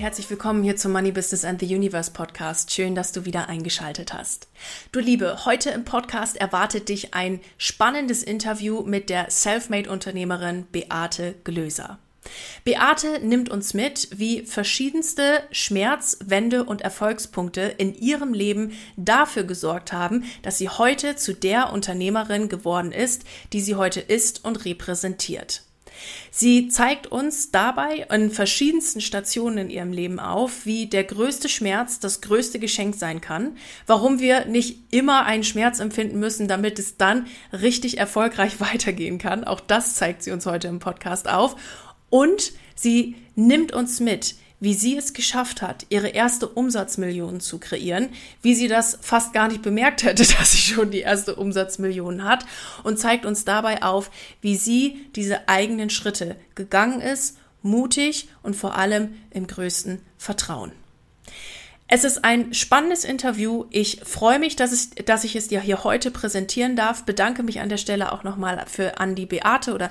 Herzlich willkommen hier zum Money Business and the Universe Podcast. Schön, dass du wieder eingeschaltet hast. Du Liebe, heute im Podcast erwartet dich ein spannendes Interview mit der Selfmade-Unternehmerin Beate Glöser. Beate nimmt uns mit, wie verschiedenste Schmerz-, Wende- und Erfolgspunkte in ihrem Leben dafür gesorgt haben, dass sie heute zu der Unternehmerin geworden ist, die sie heute ist und repräsentiert. Sie zeigt uns dabei in verschiedensten Stationen in ihrem Leben auf, wie der größte Schmerz das größte Geschenk sein kann, warum wir nicht immer einen Schmerz empfinden müssen, damit es dann richtig erfolgreich weitergehen kann. Auch das zeigt sie uns heute im Podcast auf. Und sie nimmt uns mit wie sie es geschafft hat, ihre erste Umsatzmillion zu kreieren, wie sie das fast gar nicht bemerkt hätte, dass sie schon die erste Umsatzmillion hat und zeigt uns dabei auf, wie sie diese eigenen Schritte gegangen ist, mutig und vor allem im größten Vertrauen. Es ist ein spannendes Interview. Ich freue mich, dass, es, dass ich es dir hier heute präsentieren darf. Bedanke mich an der Stelle auch nochmal für Andi Beate oder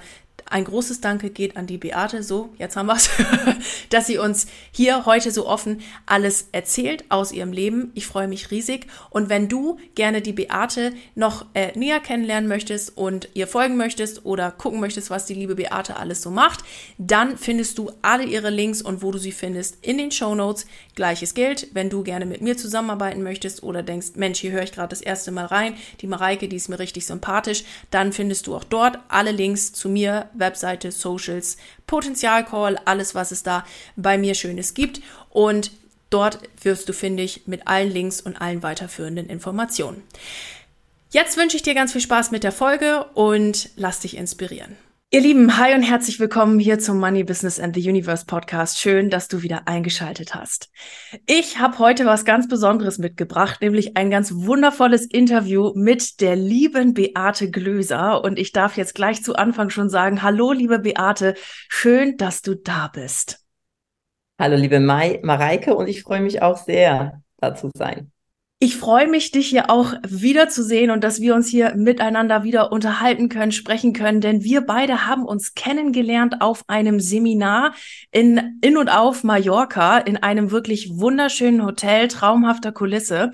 ein großes Danke geht an die Beate, so, jetzt haben wir's, dass sie uns hier heute so offen alles erzählt aus ihrem Leben. Ich freue mich riesig. Und wenn du gerne die Beate noch äh, näher kennenlernen möchtest und ihr folgen möchtest oder gucken möchtest, was die liebe Beate alles so macht, dann findest du alle ihre Links und wo du sie findest in den Show Notes. Gleiches gilt, wenn du gerne mit mir zusammenarbeiten möchtest oder denkst, Mensch, hier höre ich gerade das erste Mal rein, die Mareike, die ist mir richtig sympathisch, dann findest du auch dort alle Links zu mir, Webseite, Socials, Potenzialcall, alles, was es da bei mir Schönes gibt. Und dort wirst du fündig mit allen Links und allen weiterführenden Informationen. Jetzt wünsche ich dir ganz viel Spaß mit der Folge und lass dich inspirieren. Ihr Lieben, hi und herzlich willkommen hier zum Money Business and the Universe Podcast. Schön, dass du wieder eingeschaltet hast. Ich habe heute was ganz Besonderes mitgebracht, nämlich ein ganz wundervolles Interview mit der lieben Beate Glöser. Und ich darf jetzt gleich zu Anfang schon sagen, hallo liebe Beate, schön, dass du da bist. Hallo liebe Mai, Mareike und ich freue mich auch sehr, da zu sein. Ich freue mich, dich hier auch wiederzusehen und dass wir uns hier miteinander wieder unterhalten können, sprechen können, denn wir beide haben uns kennengelernt auf einem Seminar in, in und auf Mallorca, in einem wirklich wunderschönen Hotel, traumhafter Kulisse.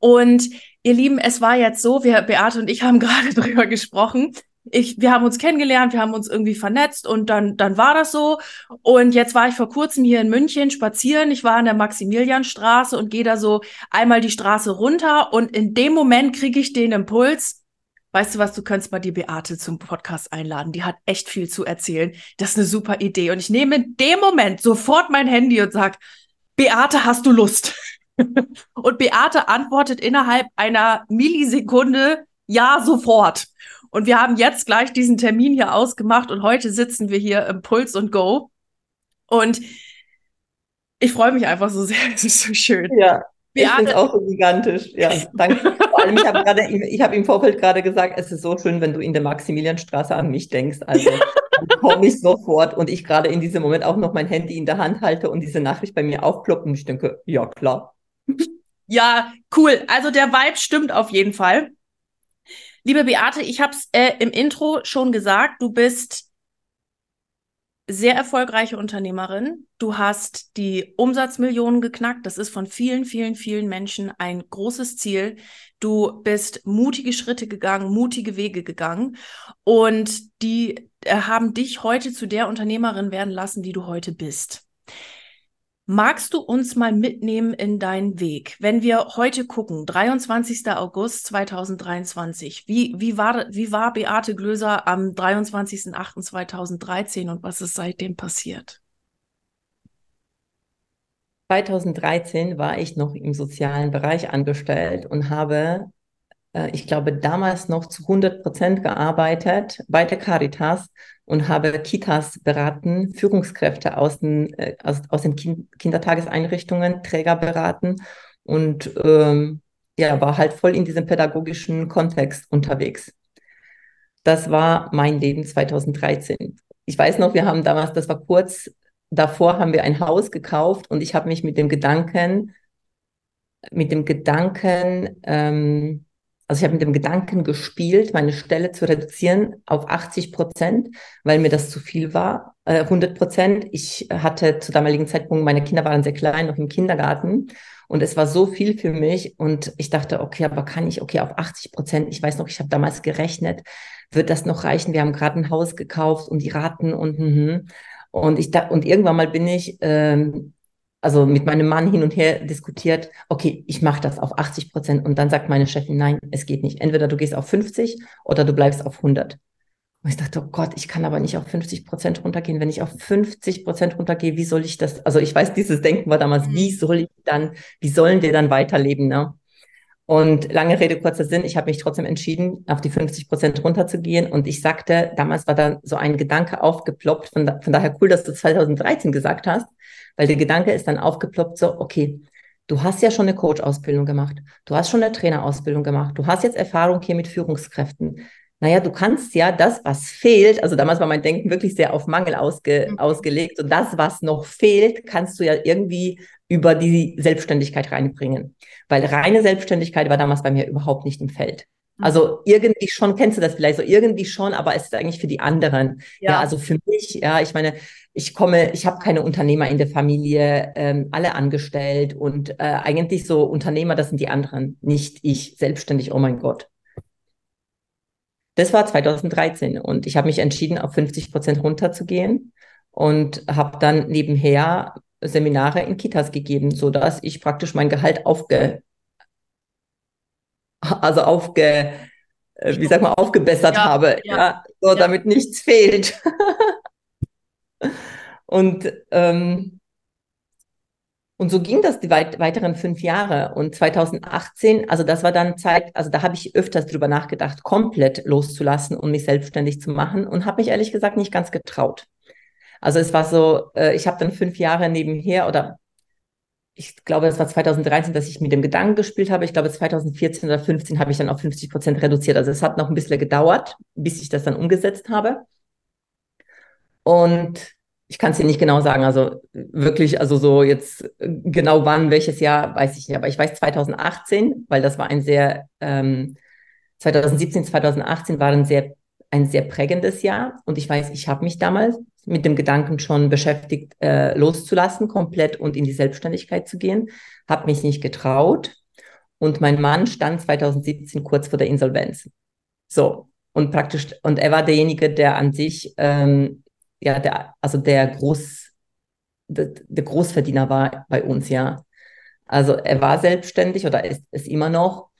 Und ihr Lieben, es war jetzt so, wir, Beate und ich haben gerade drüber gesprochen, ich, wir haben uns kennengelernt, wir haben uns irgendwie vernetzt und dann, dann war das so. Und jetzt war ich vor kurzem hier in München spazieren. Ich war an der Maximilianstraße und gehe da so einmal die Straße runter und in dem Moment kriege ich den Impuls, weißt du was, du könntest mal die Beate zum Podcast einladen. Die hat echt viel zu erzählen. Das ist eine super Idee. Und ich nehme in dem Moment sofort mein Handy und sag, Beate, hast du Lust? und Beate antwortet innerhalb einer Millisekunde, ja, sofort. Und wir haben jetzt gleich diesen Termin hier ausgemacht und heute sitzen wir hier im Puls und Go. Und ich freue mich einfach so sehr. Es ist so schön. Ja. Ich finde es auch so gigantisch. Ja, danke. Vor allem, ich habe gerade, ich habe im Vorfeld gerade gesagt, es ist so schön, wenn du in der Maximilianstraße an mich denkst. Also komme ich sofort und ich gerade in diesem Moment auch noch mein Handy in der Hand halte und diese Nachricht bei mir aufploppt und ich denke, ja klar. Ja, cool. Also der Vibe stimmt auf jeden Fall. Liebe Beate, ich habe es äh, im Intro schon gesagt, du bist sehr erfolgreiche Unternehmerin. Du hast die Umsatzmillionen geknackt. Das ist von vielen, vielen, vielen Menschen ein großes Ziel. Du bist mutige Schritte gegangen, mutige Wege gegangen und die äh, haben dich heute zu der Unternehmerin werden lassen, die du heute bist. Magst du uns mal mitnehmen in deinen Weg? Wenn wir heute gucken, 23. August 2023, wie, wie, war, wie war Beate Glöser am 23.08.2013 und was ist seitdem passiert? 2013 war ich noch im sozialen Bereich angestellt und habe ich glaube, damals noch zu 100 Prozent gearbeitet bei der Caritas und habe Kitas beraten, Führungskräfte aus den, äh, aus, aus den kind Kindertageseinrichtungen, Träger beraten und ähm, ja, war halt voll in diesem pädagogischen Kontext unterwegs. Das war mein Leben 2013. Ich weiß noch, wir haben damals, das war kurz davor, haben wir ein Haus gekauft und ich habe mich mit dem Gedanken, mit dem Gedanken, ähm, also ich habe mit dem Gedanken gespielt, meine Stelle zu reduzieren auf 80 Prozent, weil mir das zu viel war. Äh, 100 Prozent. Ich hatte zu damaligen Zeitpunkt, meine Kinder waren sehr klein, noch im Kindergarten. Und es war so viel für mich. Und ich dachte, okay, aber kann ich, okay, auf 80 Prozent. Ich weiß noch, ich habe damals gerechnet, wird das noch reichen? Wir haben gerade ein Haus gekauft und die Raten und, mhm. und ich da, und irgendwann mal bin ich, ähm, also mit meinem Mann hin und her diskutiert, okay, ich mache das auf 80 Prozent und dann sagt meine Chefin, nein, es geht nicht. Entweder du gehst auf 50 oder du bleibst auf 100. Und ich dachte, oh Gott, ich kann aber nicht auf 50 Prozent runtergehen. Wenn ich auf 50 Prozent runtergehe, wie soll ich das? Also ich weiß, dieses Denken war damals, wie mhm. soll ich dann, wie sollen wir dann weiterleben? Ne? Und lange Rede, kurzer Sinn, ich habe mich trotzdem entschieden, auf die 50 Prozent runterzugehen. Und ich sagte, damals war da so ein Gedanke aufgeploppt, von, da, von daher cool, dass du 2013 gesagt hast, weil der Gedanke ist dann aufgeploppt, so, okay, du hast ja schon eine Coach-Ausbildung gemacht, du hast schon eine Trainerausbildung gemacht, du hast jetzt Erfahrung hier mit Führungskräften. Naja, du kannst ja das, was fehlt, also damals war mein Denken wirklich sehr auf Mangel ausge, mhm. ausgelegt und das, was noch fehlt, kannst du ja irgendwie über die Selbstständigkeit reinbringen. Weil reine Selbstständigkeit war damals bei mir überhaupt nicht im Feld. Mhm. Also irgendwie schon, kennst du das vielleicht so, irgendwie schon, aber es ist eigentlich für die anderen. Ja, ja also für mich, ja, ich meine, ich komme, ich habe keine Unternehmer in der Familie, ähm, alle angestellt und äh, eigentlich so Unternehmer, das sind die anderen, nicht ich, selbstständig, oh mein Gott. Das war 2013 und ich habe mich entschieden, auf 50 Prozent runterzugehen und habe dann nebenher Seminare in Kitas gegeben, so dass ich praktisch mein Gehalt aufge, also aufge, äh, wie sag mal, aufgebessert ja, habe, ja, ja so ja. damit nichts fehlt. und ähm, und so ging das die weit weiteren fünf Jahre. Und 2018, also das war dann Zeit, also da habe ich öfters drüber nachgedacht, komplett loszulassen und mich selbstständig zu machen und habe mich ehrlich gesagt nicht ganz getraut. Also es war so, äh, ich habe dann fünf Jahre nebenher oder ich glaube, es war 2013, dass ich mit dem Gedanken gespielt habe. Ich glaube, 2014 oder 15 habe ich dann auf 50 Prozent reduziert. Also es hat noch ein bisschen gedauert, bis ich das dann umgesetzt habe. Und ich kann es dir nicht genau sagen, also wirklich, also so jetzt genau wann, welches Jahr, weiß ich nicht. Aber ich weiß 2018, weil das war ein sehr, ähm, 2017, 2018 war ein sehr, ein sehr prägendes Jahr. Und ich weiß, ich habe mich damals mit dem Gedanken schon beschäftigt, äh, loszulassen komplett und in die Selbstständigkeit zu gehen, habe mich nicht getraut. Und mein Mann stand 2017 kurz vor der Insolvenz. So. Und praktisch, und er war derjenige, der an sich, ähm, ja, der, also der Groß, der, der Großverdiener war bei uns, ja. Also er war selbstständig oder ist es immer noch.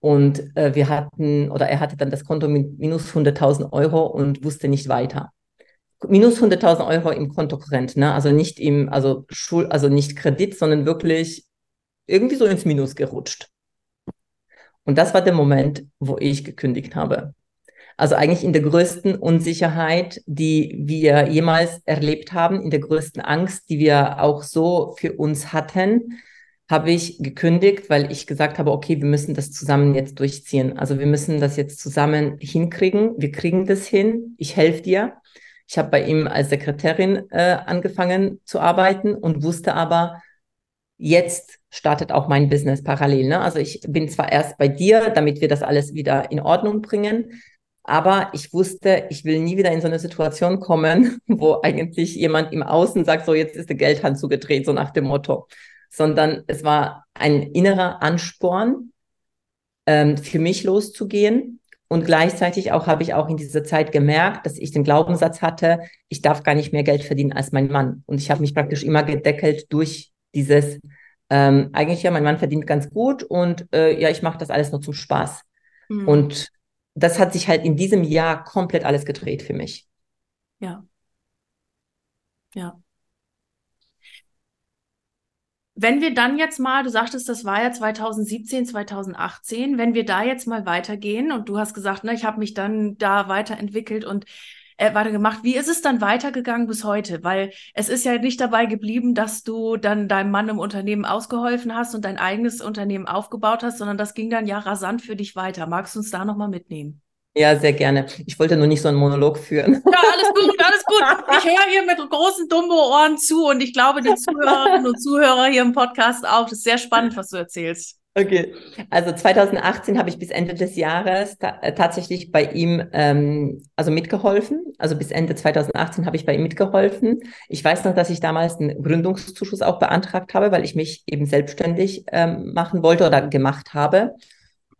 Und äh, wir hatten, oder er hatte dann das Konto mit minus 100.000 Euro und wusste nicht weiter minus 100.000 Euro im Kontokorrent, ne? Also nicht im, also Schul, also nicht Kredit, sondern wirklich irgendwie so ins Minus gerutscht. Und das war der Moment, wo ich gekündigt habe. Also eigentlich in der größten Unsicherheit, die wir jemals erlebt haben, in der größten Angst, die wir auch so für uns hatten, habe ich gekündigt, weil ich gesagt habe, okay, wir müssen das zusammen jetzt durchziehen. Also wir müssen das jetzt zusammen hinkriegen. Wir kriegen das hin. Ich helfe dir. Ich habe bei ihm als Sekretärin äh, angefangen zu arbeiten und wusste aber, jetzt startet auch mein Business parallel. Ne? Also ich bin zwar erst bei dir, damit wir das alles wieder in Ordnung bringen, aber ich wusste, ich will nie wieder in so eine Situation kommen, wo eigentlich jemand im Außen sagt, so jetzt ist der Geldhand zugedreht, so nach dem Motto. Sondern es war ein innerer Ansporn, ähm, für mich loszugehen und gleichzeitig auch habe ich auch in dieser Zeit gemerkt, dass ich den Glaubenssatz hatte, ich darf gar nicht mehr Geld verdienen als mein Mann. Und ich habe mich praktisch immer gedeckelt durch dieses, ähm, eigentlich ja, mein Mann verdient ganz gut und äh, ja, ich mache das alles nur zum Spaß. Mhm. Und das hat sich halt in diesem Jahr komplett alles gedreht für mich. Ja. Ja. Wenn wir dann jetzt mal, du sagtest, das war ja 2017, 2018, wenn wir da jetzt mal weitergehen und du hast gesagt, ne, ich habe mich dann da weiterentwickelt und äh, weitergemacht. Wie ist es dann weitergegangen bis heute? Weil es ist ja nicht dabei geblieben, dass du dann deinem Mann im Unternehmen ausgeholfen hast und dein eigenes Unternehmen aufgebaut hast, sondern das ging dann ja rasant für dich weiter. Magst du uns da nochmal mitnehmen? Ja, sehr gerne. Ich wollte nur nicht so einen Monolog führen. Ja, alles gut, alles gut. Ich höre hier mit großen Dumbo-Ohren zu und ich glaube, die Zuhörerinnen und Zuhörer hier im Podcast auch. Das ist sehr spannend, was du erzählst. Okay, also 2018 habe ich bis Ende des Jahres ta äh, tatsächlich bei ihm ähm, also mitgeholfen. Also bis Ende 2018 habe ich bei ihm mitgeholfen. Ich weiß noch, dass ich damals einen Gründungszuschuss auch beantragt habe, weil ich mich eben selbstständig ähm, machen wollte oder gemacht habe.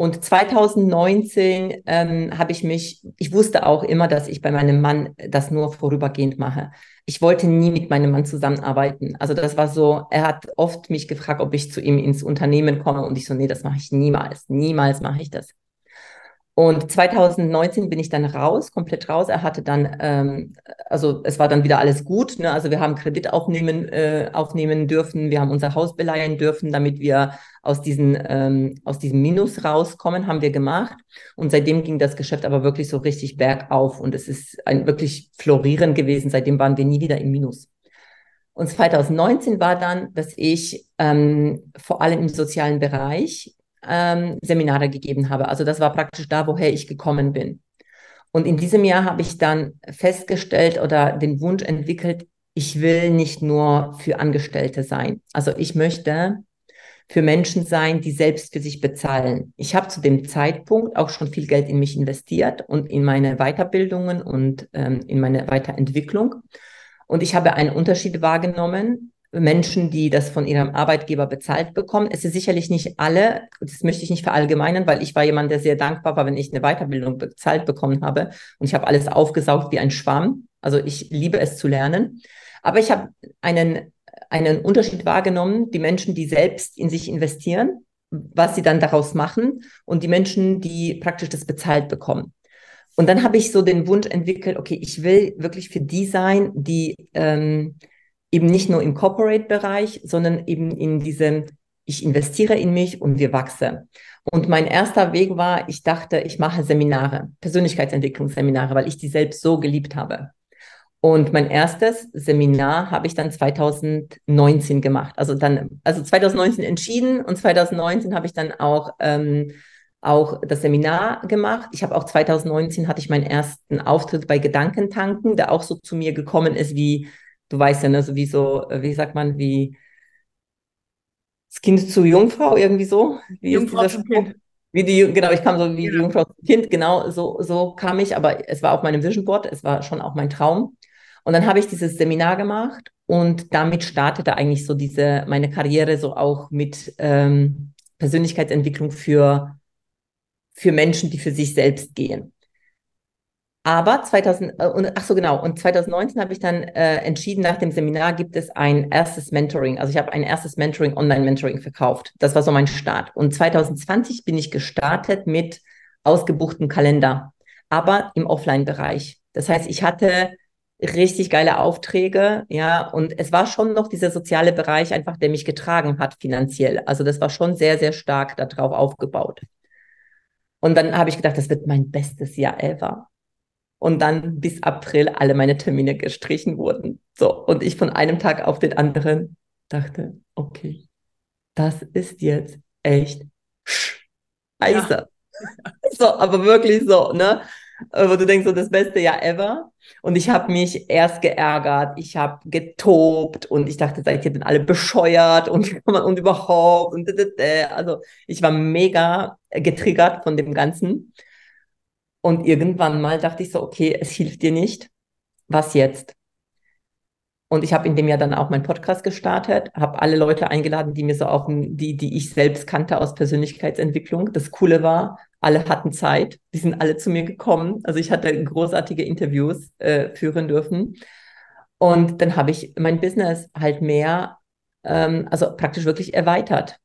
Und 2019 ähm, habe ich mich, ich wusste auch immer, dass ich bei meinem Mann das nur vorübergehend mache. Ich wollte nie mit meinem Mann zusammenarbeiten. Also das war so, er hat oft mich gefragt, ob ich zu ihm ins Unternehmen komme und ich so, nee, das mache ich niemals. Niemals mache ich das. Und 2019 bin ich dann raus, komplett raus. Er hatte dann, ähm, also es war dann wieder alles gut. Ne? Also wir haben Kredit aufnehmen, äh, aufnehmen dürfen, wir haben unser Haus beleihen dürfen, damit wir aus, diesen, ähm, aus diesem Minus rauskommen, haben wir gemacht. Und seitdem ging das Geschäft aber wirklich so richtig bergauf und es ist ein wirklich florieren gewesen. Seitdem waren wir nie wieder im Minus. Und 2019 war dann, dass ich ähm, vor allem im sozialen Bereich ähm, Seminare gegeben habe. Also das war praktisch da, woher ich gekommen bin. Und in diesem Jahr habe ich dann festgestellt oder den Wunsch entwickelt, ich will nicht nur für Angestellte sein. Also ich möchte für Menschen sein, die selbst für sich bezahlen. Ich habe zu dem Zeitpunkt auch schon viel Geld in mich investiert und in meine Weiterbildungen und ähm, in meine Weiterentwicklung. Und ich habe einen Unterschied wahrgenommen Menschen, die das von ihrem Arbeitgeber bezahlt bekommen. Es ist sicherlich nicht alle, das möchte ich nicht verallgemeinern, weil ich war jemand, der sehr dankbar war, wenn ich eine Weiterbildung bezahlt bekommen habe und ich habe alles aufgesaugt wie ein Schwamm. Also ich liebe es zu lernen. Aber ich habe einen, einen Unterschied wahrgenommen, die Menschen, die selbst in sich investieren, was sie dann daraus machen und die Menschen, die praktisch das bezahlt bekommen. Und dann habe ich so den Wunsch entwickelt, okay, ich will wirklich für die sein, die ähm, eben nicht nur im Corporate-Bereich, sondern eben in diesem, ich investiere in mich und wir wachsen. Und mein erster Weg war, ich dachte, ich mache Seminare, Persönlichkeitsentwicklungsseminare, weil ich die selbst so geliebt habe. Und mein erstes Seminar habe ich dann 2019 gemacht. Also dann, also 2019 entschieden und 2019 habe ich dann auch ähm, auch das Seminar gemacht. Ich habe auch 2019 hatte ich meinen ersten Auftritt bei Gedankentanken, der auch so zu mir gekommen ist wie du weißt ja, ne, so wie so, äh, wie sagt man, wie das Kind zu Jungfrau, irgendwie so. Wie Jungfrau zum Kind. Wie die, genau, ich kam so wie ja. die Jungfrau zum Kind, genau, so, so kam ich, aber es war auf meinem Vision Board, es war schon auch mein Traum. Und dann habe ich dieses Seminar gemacht und damit startete eigentlich so diese, meine Karriere so auch mit ähm, Persönlichkeitsentwicklung für, für Menschen, die für sich selbst gehen. Aber 2000, äh, und, ach so genau, und 2019 habe ich dann äh, entschieden, nach dem Seminar gibt es ein erstes Mentoring. Also ich habe ein erstes Mentoring, Online-Mentoring verkauft. Das war so mein Start. Und 2020 bin ich gestartet mit ausgebuchtem Kalender, aber im Offline-Bereich. Das heißt, ich hatte richtig geile Aufträge, ja, und es war schon noch dieser soziale Bereich einfach, der mich getragen hat finanziell. Also das war schon sehr, sehr stark darauf aufgebaut. Und dann habe ich gedacht, das wird mein bestes Jahr ever und dann bis April alle meine Termine gestrichen wurden. So, und ich von einem Tag auf den anderen dachte, okay, das ist jetzt echt scheiße. Ja. So, aber wirklich so, ne? Wo du denkst, so das beste Jahr ever. Und ich habe mich erst geärgert, ich habe getobt und ich dachte, seid ihr denn alle bescheuert und, und überhaupt und also ich war mega getriggert von dem Ganzen. Und irgendwann mal dachte ich so, okay, es hilft dir nicht. Was jetzt? Und ich habe in dem Jahr dann auch meinen Podcast gestartet, habe alle Leute eingeladen, die mir so auch, die, die ich selbst kannte aus Persönlichkeitsentwicklung. Das Coole war, alle hatten Zeit, die sind alle zu mir gekommen. Also ich hatte großartige Interviews äh, führen dürfen. Und dann habe ich mein Business halt mehr, ähm, also praktisch wirklich erweitert.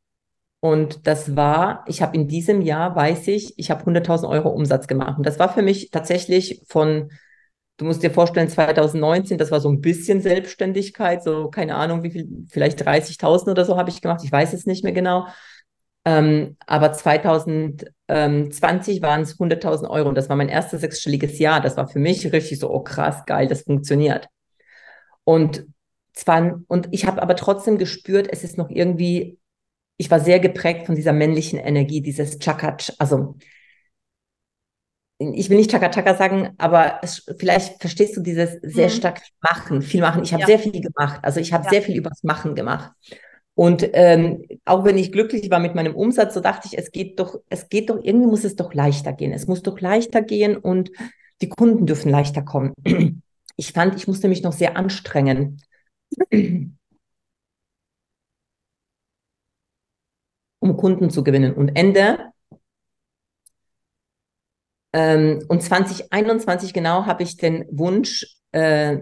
Und das war, ich habe in diesem Jahr, weiß ich, ich habe 100.000 Euro Umsatz gemacht. Und das war für mich tatsächlich von, du musst dir vorstellen, 2019, das war so ein bisschen Selbstständigkeit, so keine Ahnung, wie viel, vielleicht 30.000 oder so habe ich gemacht, ich weiß es nicht mehr genau. Ähm, aber 2020 waren es 100.000 Euro und das war mein erstes sechsstelliges Jahr. Das war für mich richtig so, oh krass, geil, das funktioniert. Und zwar, und ich habe aber trotzdem gespürt, es ist noch irgendwie, ich war sehr geprägt von dieser männlichen Energie, dieses Chakach, also ich will nicht Chaka sagen, aber es, vielleicht verstehst du dieses sehr mhm. stark machen, viel machen. Ich habe ja. sehr viel gemacht. Also ich habe ja. sehr viel übers Machen gemacht. Und ähm, auch wenn ich glücklich war mit meinem Umsatz, so dachte ich, es geht doch, es geht doch, irgendwie muss es doch leichter gehen. Es muss doch leichter gehen und die Kunden dürfen leichter kommen. Ich fand, ich musste mich noch sehr anstrengen. Um Kunden zu gewinnen. Und Ende ähm, und 2021 genau habe ich den Wunsch, äh,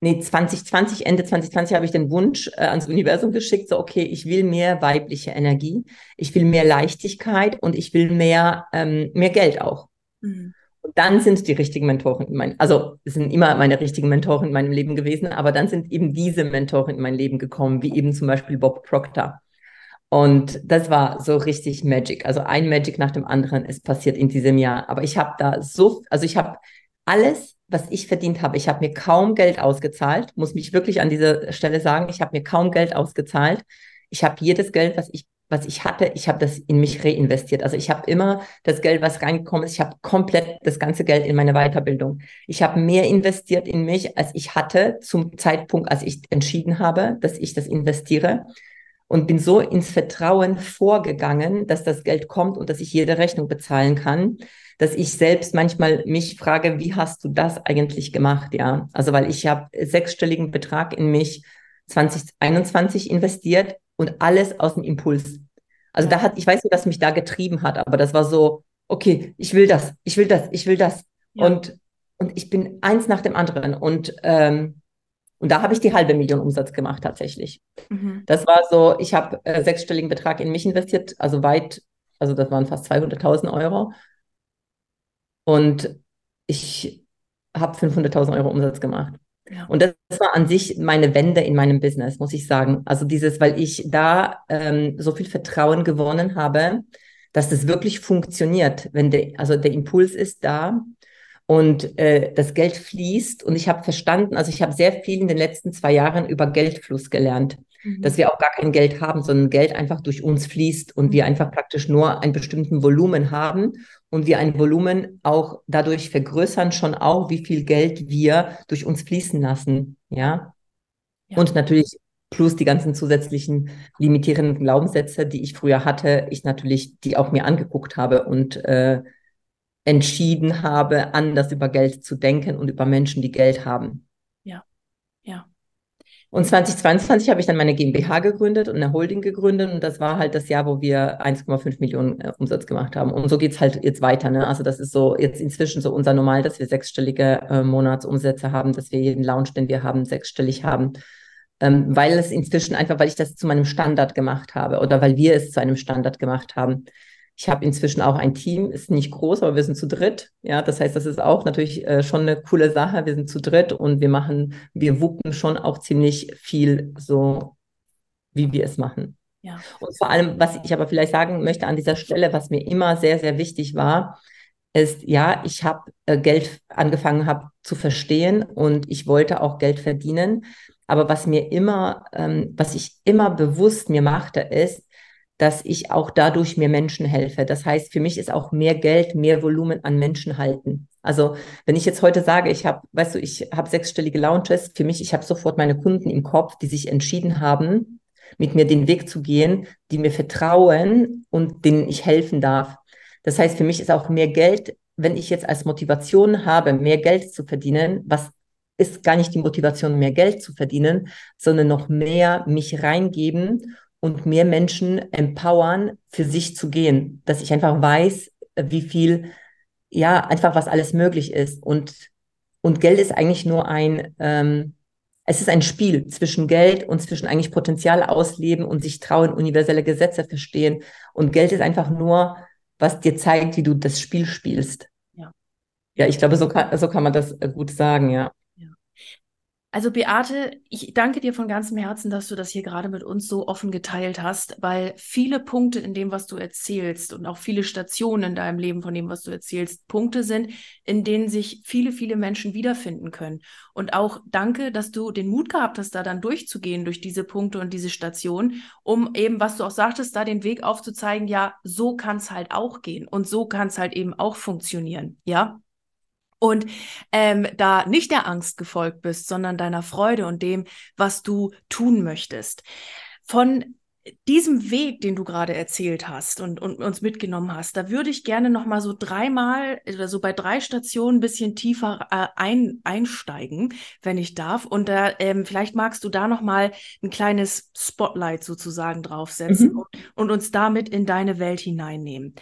nee, 2020, Ende 2020 habe ich den Wunsch äh, ans Universum geschickt, so, okay, ich will mehr weibliche Energie, ich will mehr Leichtigkeit und ich will mehr, ähm, mehr Geld auch. Mhm. Und dann sind die richtigen Mentoren in meinem, also es sind immer meine richtigen Mentoren in meinem Leben gewesen, aber dann sind eben diese Mentoren in mein Leben gekommen, wie eben zum Beispiel Bob Proctor. Und das war so richtig Magic. Also ein Magic nach dem anderen ist passiert in diesem Jahr. Aber ich habe da so, also ich habe alles, was ich verdient habe, ich habe mir kaum Geld ausgezahlt, muss mich wirklich an dieser Stelle sagen, ich habe mir kaum Geld ausgezahlt. Ich habe jedes Geld, was ich was ich hatte, ich habe das in mich reinvestiert. Also ich habe immer das Geld, was reingekommen ist, ich habe komplett das ganze Geld in meine Weiterbildung. Ich habe mehr investiert in mich, als ich hatte zum Zeitpunkt, als ich entschieden habe, dass ich das investiere und bin so ins Vertrauen vorgegangen, dass das Geld kommt und dass ich jede Rechnung bezahlen kann, dass ich selbst manchmal mich frage, wie hast du das eigentlich gemacht? Ja, also weil ich habe sechsstelligen Betrag in mich 2021 investiert und alles aus dem Impuls. Also da hat, ich weiß nicht, was mich da getrieben hat, aber das war so, okay, ich will das, ich will das, ich will das. Ja. Und, und ich bin eins nach dem anderen. Und ähm, und da habe ich die halbe Million Umsatz gemacht tatsächlich. Mhm. Das war so, ich habe äh, sechsstelligen Betrag in mich investiert, also weit, also das waren fast 200.000 Euro. Und ich habe 500.000 Euro Umsatz gemacht. Ja. Und das war an sich meine Wende in meinem Business, muss ich sagen. Also dieses, weil ich da ähm, so viel Vertrauen gewonnen habe, dass das wirklich funktioniert, wenn der, also der Impuls ist da und äh, das Geld fließt. Und ich habe verstanden, also ich habe sehr viel in den letzten zwei Jahren über Geldfluss gelernt, mhm. dass wir auch gar kein Geld haben, sondern Geld einfach durch uns fließt und wir mhm. einfach praktisch nur einen bestimmten Volumen haben und wir ein Volumen auch dadurch vergrößern schon auch, wie viel Geld wir durch uns fließen lassen. Ja. ja. Und natürlich plus die ganzen zusätzlichen limitierenden Glaubenssätze, die ich früher hatte, ich natürlich die auch mir angeguckt habe und äh, entschieden habe, anders über Geld zu denken und über Menschen, die Geld haben. Ja, ja. Und 2022 habe ich dann meine GmbH gegründet und eine Holding gegründet und das war halt das Jahr, wo wir 1,5 Millionen äh, Umsatz gemacht haben. Und so geht es halt jetzt weiter. Ne? Also das ist so jetzt inzwischen so unser Normal, dass wir sechsstellige äh, Monatsumsätze haben, dass wir jeden Lounge, den wir haben, sechsstellig haben. Ähm, weil es inzwischen einfach, weil ich das zu meinem Standard gemacht habe oder weil wir es zu einem Standard gemacht haben. Ich habe inzwischen auch ein Team, ist nicht groß, aber wir sind zu dritt. Ja, das heißt, das ist auch natürlich äh, schon eine coole Sache. Wir sind zu dritt und wir machen, wir wuppen schon auch ziemlich viel so, wie wir es machen. Ja. Und vor allem, was ich aber vielleicht sagen möchte an dieser Stelle, was mir immer sehr, sehr wichtig war, ist, ja, ich habe äh, Geld angefangen habe zu verstehen und ich wollte auch Geld verdienen. Aber was mir immer, ähm, was ich immer bewusst mir machte, ist, dass ich auch dadurch mir Menschen helfe. Das heißt, für mich ist auch mehr Geld, mehr Volumen an Menschen halten. Also wenn ich jetzt heute sage, ich habe, weißt du, ich habe sechsstellige Launches, für mich, ich habe sofort meine Kunden im Kopf, die sich entschieden haben, mit mir den Weg zu gehen, die mir vertrauen und denen ich helfen darf. Das heißt, für mich ist auch mehr Geld, wenn ich jetzt als Motivation habe, mehr Geld zu verdienen, was ist gar nicht die Motivation, mehr Geld zu verdienen, sondern noch mehr mich reingeben und mehr Menschen empowern, für sich zu gehen. Dass ich einfach weiß, wie viel, ja, einfach was alles möglich ist. Und, und Geld ist eigentlich nur ein, ähm, es ist ein Spiel zwischen Geld und zwischen eigentlich Potenzial ausleben und sich trauen, universelle Gesetze verstehen. Und Geld ist einfach nur, was dir zeigt, wie du das Spiel spielst. Ja. Ja, ich glaube, so kann, so kann man das äh, gut sagen, ja. Also Beate, ich danke dir von ganzem Herzen, dass du das hier gerade mit uns so offen geteilt hast, weil viele Punkte in dem, was du erzählst und auch viele Stationen in deinem Leben von dem, was du erzählst, Punkte sind, in denen sich viele, viele Menschen wiederfinden können. Und auch danke, dass du den Mut gehabt hast, da dann durchzugehen durch diese Punkte und diese Stationen, um eben, was du auch sagtest, da den Weg aufzuzeigen, ja, so kann es halt auch gehen und so kann es halt eben auch funktionieren, ja und ähm, da nicht der Angst gefolgt bist, sondern deiner Freude und dem, was du tun möchtest. Von diesem Weg, den du gerade erzählt hast und, und uns mitgenommen hast, da würde ich gerne noch mal so dreimal oder so bei drei Stationen ein bisschen tiefer äh, ein, einsteigen, wenn ich darf. Und da ähm, vielleicht magst du da noch mal ein kleines Spotlight sozusagen draufsetzen mhm. und, und uns damit in deine Welt hineinnehmen.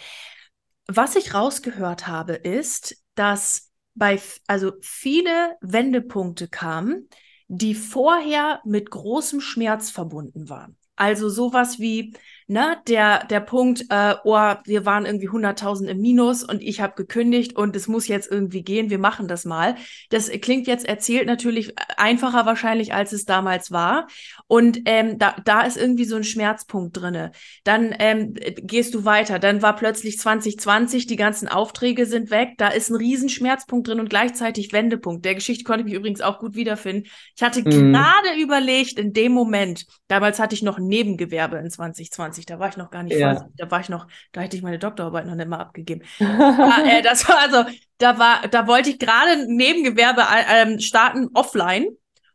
Was ich rausgehört habe, ist, dass bei, also viele Wendepunkte kamen, die vorher mit großem Schmerz verbunden waren. Also sowas wie, ne, der, der Punkt, äh, oh, wir waren irgendwie 100.000 im Minus und ich habe gekündigt und es muss jetzt irgendwie gehen, wir machen das mal. Das klingt jetzt erzählt natürlich einfacher wahrscheinlich, als es damals war. Und ähm, da, da ist irgendwie so ein Schmerzpunkt drinne. Dann ähm, gehst du weiter. Dann war plötzlich 2020, die ganzen Aufträge sind weg. Da ist ein Riesenschmerzpunkt drin und gleichzeitig Wendepunkt. Der Geschichte konnte ich mich übrigens auch gut wiederfinden. Ich hatte mhm. gerade überlegt, in dem Moment, damals hatte ich noch Nebengewerbe in 2020. Da war ich noch gar nicht ja. voll, da war ich noch, da hätte ich meine Doktorarbeit noch nicht mal abgegeben. ja, äh, das war also, da war, da wollte ich gerade ein Nebengewerbe äh, starten offline.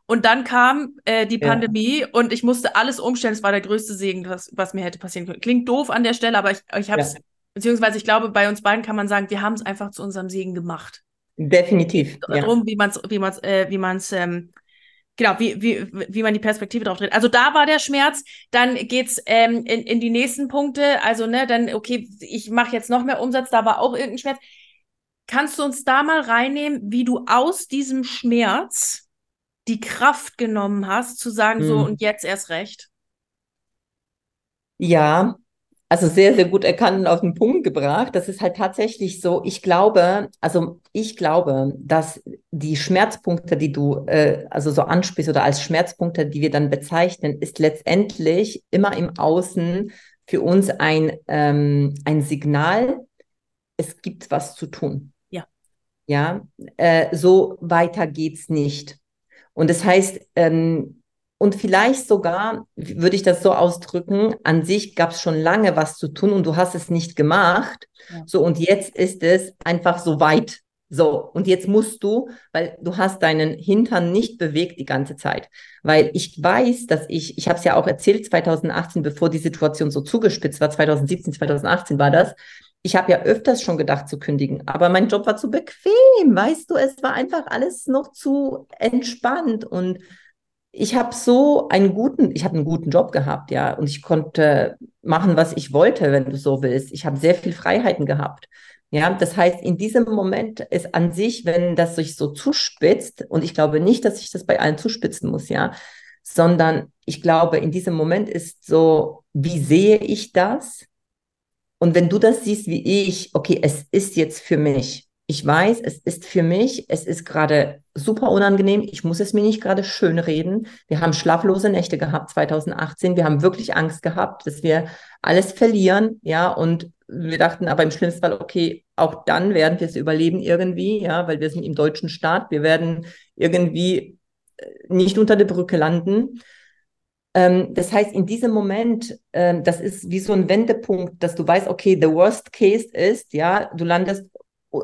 Und dann kam äh, die Pandemie ja. und ich musste alles umstellen. Es war der größte Segen, was, was mir hätte passieren können. Klingt doof an der Stelle, aber ich, ich habe es, ja. beziehungsweise ich glaube, bei uns beiden kann man sagen, wir haben es einfach zu unserem Segen gemacht. Definitiv. Darum, ja. wie man es wie man's, äh, wie man's, ähm, genau, wie, wie, wie man die Perspektive drauf dreht. Also da war der Schmerz, dann geht's ähm, in, in die nächsten Punkte, also ne, dann, okay, ich mache jetzt noch mehr Umsatz, da war auch irgendein Schmerz. Kannst du uns da mal reinnehmen, wie du aus diesem Schmerz die Kraft genommen hast, zu sagen, hm. so und jetzt erst recht? Ja, also sehr, sehr gut erkannt und auf den Punkt gebracht. Das ist halt tatsächlich so. Ich glaube, also ich glaube, dass die Schmerzpunkte, die du äh, also so ansprichst oder als Schmerzpunkte, die wir dann bezeichnen, ist letztendlich immer im Außen für uns ein, ähm, ein Signal, es gibt was zu tun. Ja. Ja, äh, so weiter geht's nicht. Und das heißt, ähm, und vielleicht sogar, würde ich das so ausdrücken, an sich gab es schon lange was zu tun und du hast es nicht gemacht. Ja. So, und jetzt ist es einfach so weit. So, und jetzt musst du, weil du hast deinen Hintern nicht bewegt die ganze Zeit. Weil ich weiß, dass ich, ich habe es ja auch erzählt, 2018, bevor die Situation so zugespitzt war, 2017, 2018 war das, ich habe ja öfters schon gedacht zu kündigen, aber mein Job war zu bequem, weißt du, es war einfach alles noch zu entspannt und ich habe so einen guten, ich habe einen guten Job gehabt, ja, und ich konnte machen, was ich wollte, wenn du so willst. Ich habe sehr viel Freiheiten gehabt. Ja, das heißt, in diesem Moment ist an sich, wenn das sich so zuspitzt, und ich glaube nicht, dass ich das bei allen zuspitzen muss, ja, sondern ich glaube, in diesem Moment ist so, wie sehe ich das? Und wenn du das siehst wie ich, okay, es ist jetzt für mich, ich weiß, es ist für mich, es ist gerade super unangenehm. Ich muss es mir nicht gerade schön reden. Wir haben schlaflose Nächte gehabt 2018. Wir haben wirklich Angst gehabt, dass wir alles verlieren. Ja, und wir dachten aber im schlimmsten Fall, okay, auch dann werden wir es überleben irgendwie. Ja, weil wir sind im deutschen Staat. Wir werden irgendwie äh, nicht unter der Brücke landen. Ähm, das heißt, in diesem Moment, ähm, das ist wie so ein Wendepunkt, dass du weißt, okay, the worst case ist, ja, du landest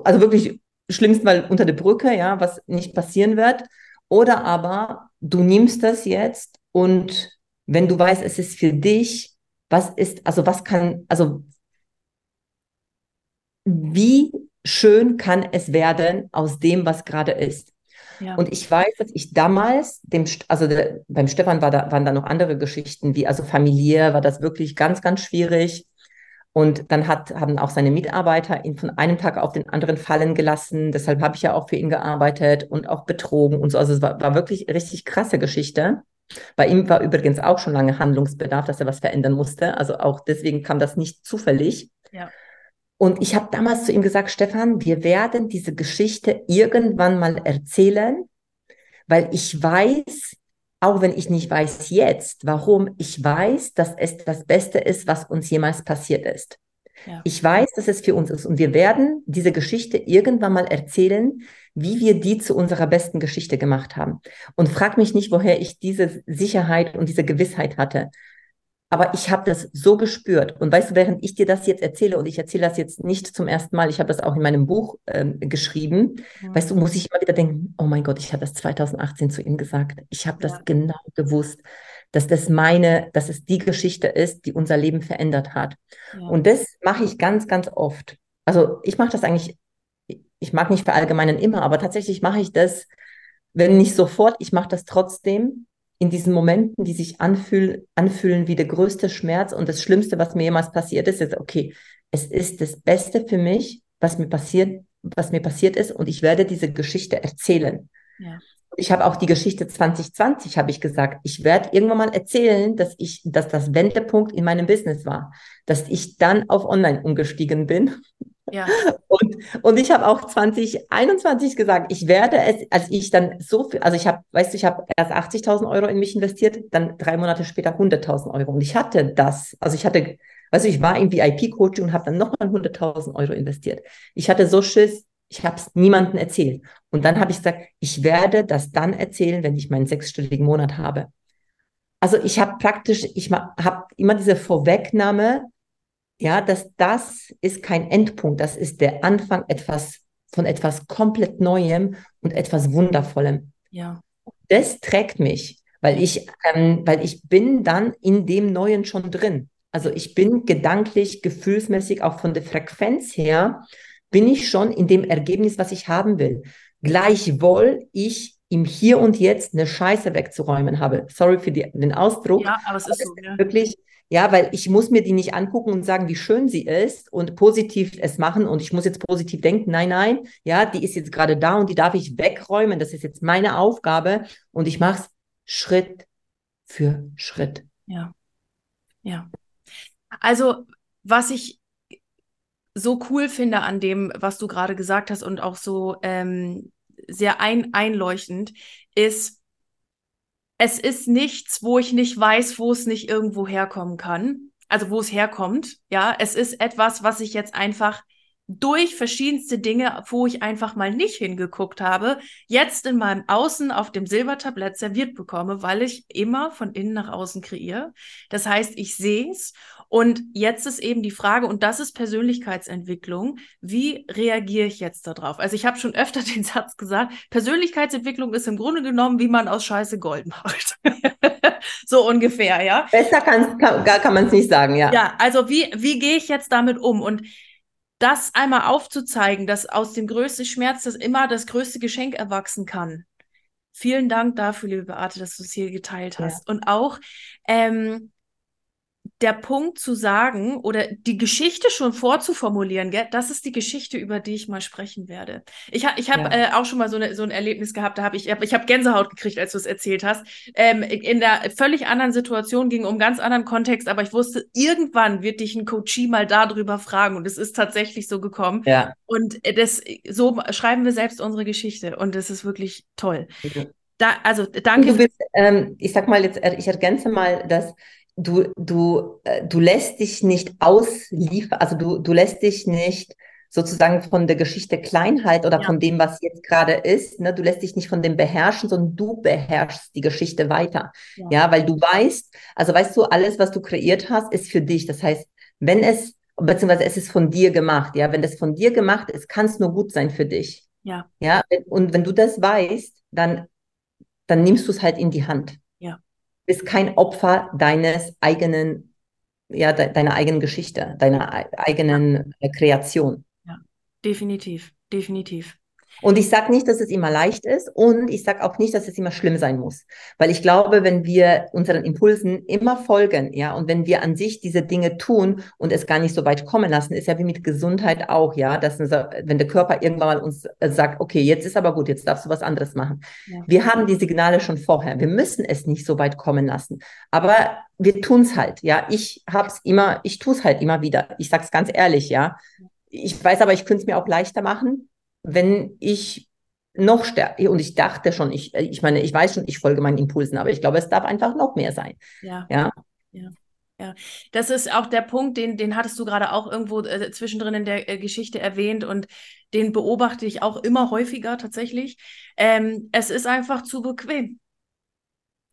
also wirklich schlimmsten Fall unter der Brücke, ja, was nicht passieren wird. Oder aber du nimmst das jetzt und wenn du weißt, es ist für dich, was ist, also was kann, also wie schön kann es werden aus dem, was gerade ist. Ja. Und ich weiß, dass ich damals, dem, also der, beim Stefan war da, waren da noch andere Geschichten, wie also familiär war das wirklich ganz, ganz schwierig. Und dann hat, haben auch seine Mitarbeiter ihn von einem Tag auf den anderen fallen gelassen. Deshalb habe ich ja auch für ihn gearbeitet und auch betrogen und so. Also es war, war wirklich richtig krasse Geschichte. Bei ihm war übrigens auch schon lange Handlungsbedarf, dass er was verändern musste. Also auch deswegen kam das nicht zufällig. Ja. Und ich habe damals zu ihm gesagt, Stefan, wir werden diese Geschichte irgendwann mal erzählen, weil ich weiß, auch wenn ich nicht weiß jetzt, warum, ich weiß, dass es das Beste ist, was uns jemals passiert ist. Ja. Ich weiß, dass es für uns ist. Und wir werden diese Geschichte irgendwann mal erzählen, wie wir die zu unserer besten Geschichte gemacht haben. Und frag mich nicht, woher ich diese Sicherheit und diese Gewissheit hatte. Aber ich habe das so gespürt. Und weißt du, während ich dir das jetzt erzähle, und ich erzähle das jetzt nicht zum ersten Mal, ich habe das auch in meinem Buch ähm, geschrieben, ja. weißt du, muss ich immer wieder denken, oh mein Gott, ich habe das 2018 zu ihm gesagt. Ich habe das ja. genau gewusst, dass das meine, dass es die Geschichte ist, die unser Leben verändert hat. Ja. Und das mache ich ganz, ganz oft. Also ich mache das eigentlich, ich mag nicht verallgemeinern immer, aber tatsächlich mache ich das, wenn nicht sofort, ich mache das trotzdem, in diesen Momenten, die sich anfühl, anfühlen wie der größte Schmerz und das Schlimmste, was mir jemals passiert ist, ist, okay, es ist das Beste für mich, was mir passiert, was mir passiert ist und ich werde diese Geschichte erzählen. Ja. Ich habe auch die Geschichte 2020, habe ich gesagt, ich werde irgendwann mal erzählen, dass ich, dass das Wendepunkt in meinem Business war, dass ich dann auf Online umgestiegen bin ja. Und, und ich habe auch 2021 gesagt, ich werde es, als ich dann so viel, also ich habe, weißt du, ich habe erst 80.000 Euro in mich investiert, dann drei Monate später 100.000 Euro. Und ich hatte das, also ich hatte, weißt du, ich war im VIP-Coaching und habe dann nochmal 100.000 Euro investiert. Ich hatte so Schiss, ich habe es niemandem erzählt. Und dann habe ich gesagt, ich werde das dann erzählen, wenn ich meinen sechsstelligen Monat habe. Also ich habe praktisch, ich habe immer diese Vorwegnahme ja, dass das ist kein Endpunkt, das ist der Anfang etwas von etwas komplett Neuem und etwas Wundervollem. Ja. Das trägt mich, weil ich, ähm, weil ich bin dann in dem Neuen schon drin. Also ich bin gedanklich, gefühlsmäßig, auch von der Frequenz her, bin ich schon in dem Ergebnis, was ich haben will. Gleichwohl ich im Hier und Jetzt eine Scheiße wegzuräumen habe. Sorry für die, den Ausdruck. Ja, aber es ist so. Ja. Wirklich, ja, weil ich muss mir die nicht angucken und sagen, wie schön sie ist und positiv es machen und ich muss jetzt positiv denken. Nein, nein, ja, die ist jetzt gerade da und die darf ich wegräumen. Das ist jetzt meine Aufgabe und ich mache es Schritt für Schritt. Ja, ja. Also, was ich so cool finde an dem, was du gerade gesagt hast und auch so ähm, sehr ein einleuchtend, ist, es ist nichts, wo ich nicht weiß, wo es nicht irgendwo herkommen kann. Also wo es herkommt. Ja, es ist etwas, was ich jetzt einfach durch verschiedenste Dinge, wo ich einfach mal nicht hingeguckt habe, jetzt in meinem Außen auf dem Silbertablett serviert bekomme, weil ich immer von innen nach außen kreiere. Das heißt, ich sehe es und jetzt ist eben die Frage, und das ist Persönlichkeitsentwicklung, wie reagiere ich jetzt darauf? Also ich habe schon öfter den Satz gesagt, Persönlichkeitsentwicklung ist im Grunde genommen, wie man aus Scheiße Gold macht. so ungefähr, ja. Besser kann, kann, kann man es nicht sagen, ja. Ja, also wie, wie gehe ich jetzt damit um? Und das einmal aufzuzeigen, dass aus dem größten Schmerz das immer das größte Geschenk erwachsen kann. Vielen Dank dafür, liebe Beate, dass du es hier geteilt hast. Ja. Und auch, ähm, der Punkt zu sagen oder die Geschichte schon vorzuformulieren, gell? das ist die Geschichte, über die ich mal sprechen werde. Ich, ha, ich habe ja. äh, auch schon mal so, eine, so ein Erlebnis gehabt, da habe ich, ich habe Gänsehaut gekriegt, als du es erzählt hast. Ähm, in der völlig anderen Situation ging um ganz anderen Kontext, aber ich wusste, irgendwann wird dich ein Coachie mal darüber fragen und es ist tatsächlich so gekommen. Ja. Und das, so schreiben wir selbst unsere Geschichte und das ist wirklich toll. Ja. Da, also danke. Du bist, ähm, ich sag mal jetzt, ich ergänze mal, dass du, du, äh, du lässt dich nicht ausliefern, also du, du lässt dich nicht sozusagen von der Geschichte Kleinheit oder ja. von dem, was jetzt gerade ist, ne, du lässt dich nicht von dem beherrschen, sondern du beherrschst die Geschichte weiter. Ja. ja, weil du weißt, also weißt du, alles, was du kreiert hast, ist für dich. Das heißt, wenn es, beziehungsweise es ist von dir gemacht, ja, wenn das von dir gemacht ist, kann es nur gut sein für dich. Ja. Ja, und wenn du das weißt, dann, dann nimmst du es halt in die Hand bist kein Opfer deines eigenen, ja, de deiner eigenen Geschichte, deiner eigenen. Kreation. Ja, definitiv, definitiv. Und ich sage nicht, dass es immer leicht ist und ich sage auch nicht, dass es immer schlimm sein muss. Weil ich glaube, wenn wir unseren Impulsen immer folgen, ja, und wenn wir an sich diese Dinge tun und es gar nicht so weit kommen lassen, ist ja wie mit Gesundheit auch, ja, dass wenn der Körper irgendwann mal uns äh, sagt, okay, jetzt ist aber gut, jetzt darfst du was anderes machen. Ja. Wir haben die Signale schon vorher. Wir müssen es nicht so weit kommen lassen. Aber wir tun es halt, ja. Ich hab's immer, ich tue es halt immer wieder. Ich sag's ganz ehrlich, ja ich weiß aber, ich könnte es mir auch leichter machen, wenn ich noch stärker, und ich dachte schon, ich, ich meine, ich weiß schon, ich folge meinen Impulsen, aber ich glaube, es darf einfach noch mehr sein. Ja. Ja. ja. Ja, das ist auch der Punkt, den, den hattest du gerade auch irgendwo äh, zwischendrin in der äh, Geschichte erwähnt und den beobachte ich auch immer häufiger tatsächlich. Ähm, es ist einfach zu bequem.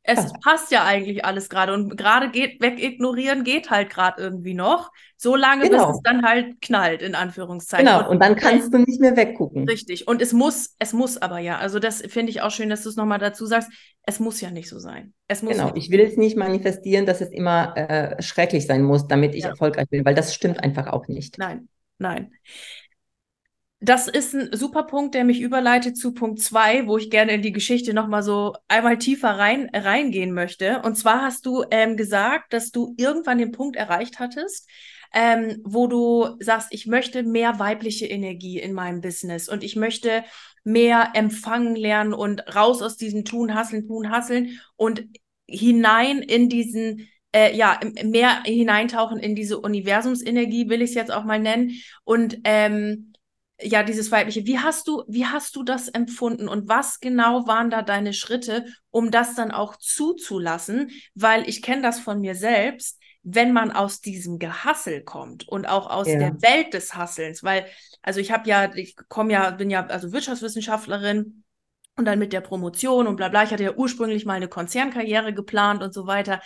Es ja. passt ja eigentlich alles gerade und gerade geht wegignorieren geht halt gerade irgendwie noch, so lange genau. bis es dann halt knallt in Anführungszeichen. Genau und dann kannst du nicht mehr weggucken. Richtig und es muss es muss aber ja, also das finde ich auch schön, dass du es nochmal dazu sagst. Es muss ja nicht so sein. Es muss genau, ich will es nicht manifestieren, dass es immer äh, schrecklich sein muss, damit ich ja. erfolgreich bin, weil das stimmt einfach auch nicht. Nein, nein. Das ist ein super Punkt, der mich überleitet zu Punkt zwei, wo ich gerne in die Geschichte nochmal so einmal tiefer rein, reingehen möchte. Und zwar hast du ähm, gesagt, dass du irgendwann den Punkt erreicht hattest, ähm, wo du sagst, ich möchte mehr weibliche Energie in meinem Business und ich möchte mehr empfangen lernen und raus aus diesem Tun, Hasseln, Tun, Hasseln und hinein in diesen äh, ja, mehr hineintauchen in diese Universumsenergie, will ich es jetzt auch mal nennen. Und ähm, ja, dieses weibliche. Wie hast du, wie hast du das empfunden und was genau waren da deine Schritte, um das dann auch zuzulassen? Weil ich kenne das von mir selbst, wenn man aus diesem Gehassel kommt und auch aus ja. der Welt des Hasselns, weil, also ich habe ja, ich komme ja, bin ja also Wirtschaftswissenschaftlerin und dann mit der Promotion und bla bla. Ich hatte ja ursprünglich mal eine Konzernkarriere geplant und so weiter.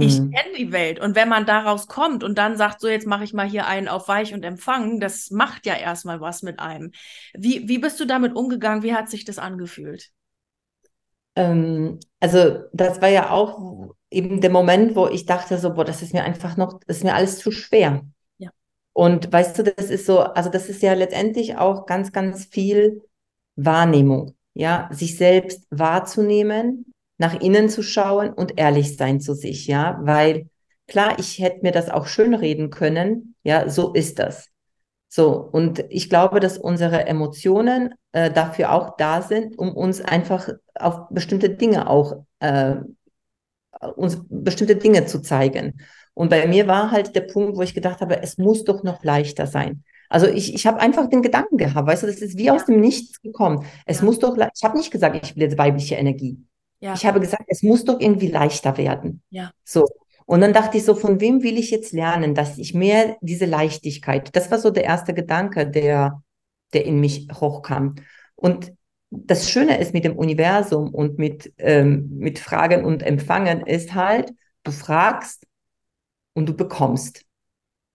Ich mhm. kenne die Welt. Und wenn man daraus kommt und dann sagt, so jetzt mache ich mal hier einen auf Weich und Empfangen, das macht ja erstmal was mit einem. Wie, wie bist du damit umgegangen? Wie hat sich das angefühlt? Ähm, also, das war ja auch eben der Moment, wo ich dachte, so, boah, das ist mir einfach noch, das ist mir alles zu schwer. Ja. Und weißt du, das ist so, also das ist ja letztendlich auch ganz, ganz viel Wahrnehmung. Ja, sich selbst wahrzunehmen, nach innen zu schauen und ehrlich sein zu sich, ja, weil klar, ich hätte mir das auch schön reden können, ja, so ist das. So, und ich glaube, dass unsere Emotionen äh, dafür auch da sind, um uns einfach auf bestimmte Dinge auch, äh, uns bestimmte Dinge zu zeigen. Und bei mir war halt der Punkt, wo ich gedacht habe, es muss doch noch leichter sein. Also ich, ich habe einfach den Gedanken gehabt, weißt du, das ist wie aus dem Nichts gekommen. Es muss doch, ich habe nicht gesagt, ich will jetzt weibliche Energie. Ja. Ich habe gesagt, es muss doch irgendwie leichter werden. Ja. So. Und dann dachte ich so, von wem will ich jetzt lernen, dass ich mehr diese Leichtigkeit, das war so der erste Gedanke, der, der in mich hochkam. Und das Schöne ist mit dem Universum und mit, ähm, mit Fragen und Empfangen ist halt, du fragst und du bekommst.